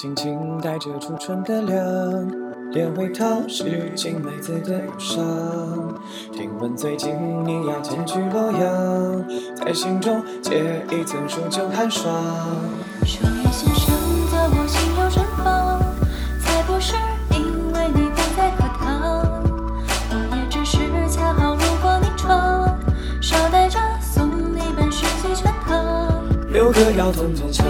轻轻带着初春的凉，莲回头是青梅子的忧伤。听闻最近你要前去洛阳，在心中结一层数九寒霜。说叶先生的我心有盛放，才不是因为你不在课堂，我也只是恰好路过你窗，捎带着送你本诗集全唐。六个腰痛痛强，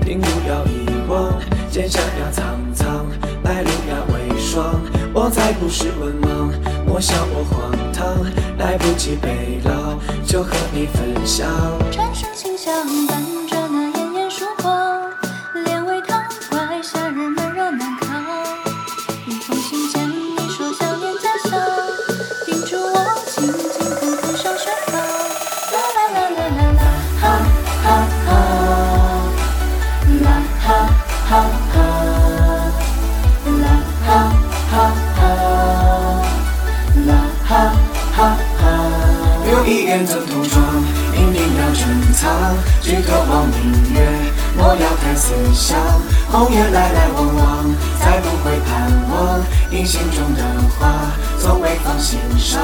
听不要遗忘，剑山呀苍苍，白露呀微霜。我才不是文盲，莫笑我荒唐，来不及背牢，就和你分享。蝉声清香伴着那炎炎曙光，莲味汤怪夏日闷热难扛。一封信笺，你说想念家乡，叮嘱我勤一眼曾同窗，隐隐要珍藏，举头望明月，莫要太思乡。红颜来来往往，才不会盼望，你心中的话，从未放心上。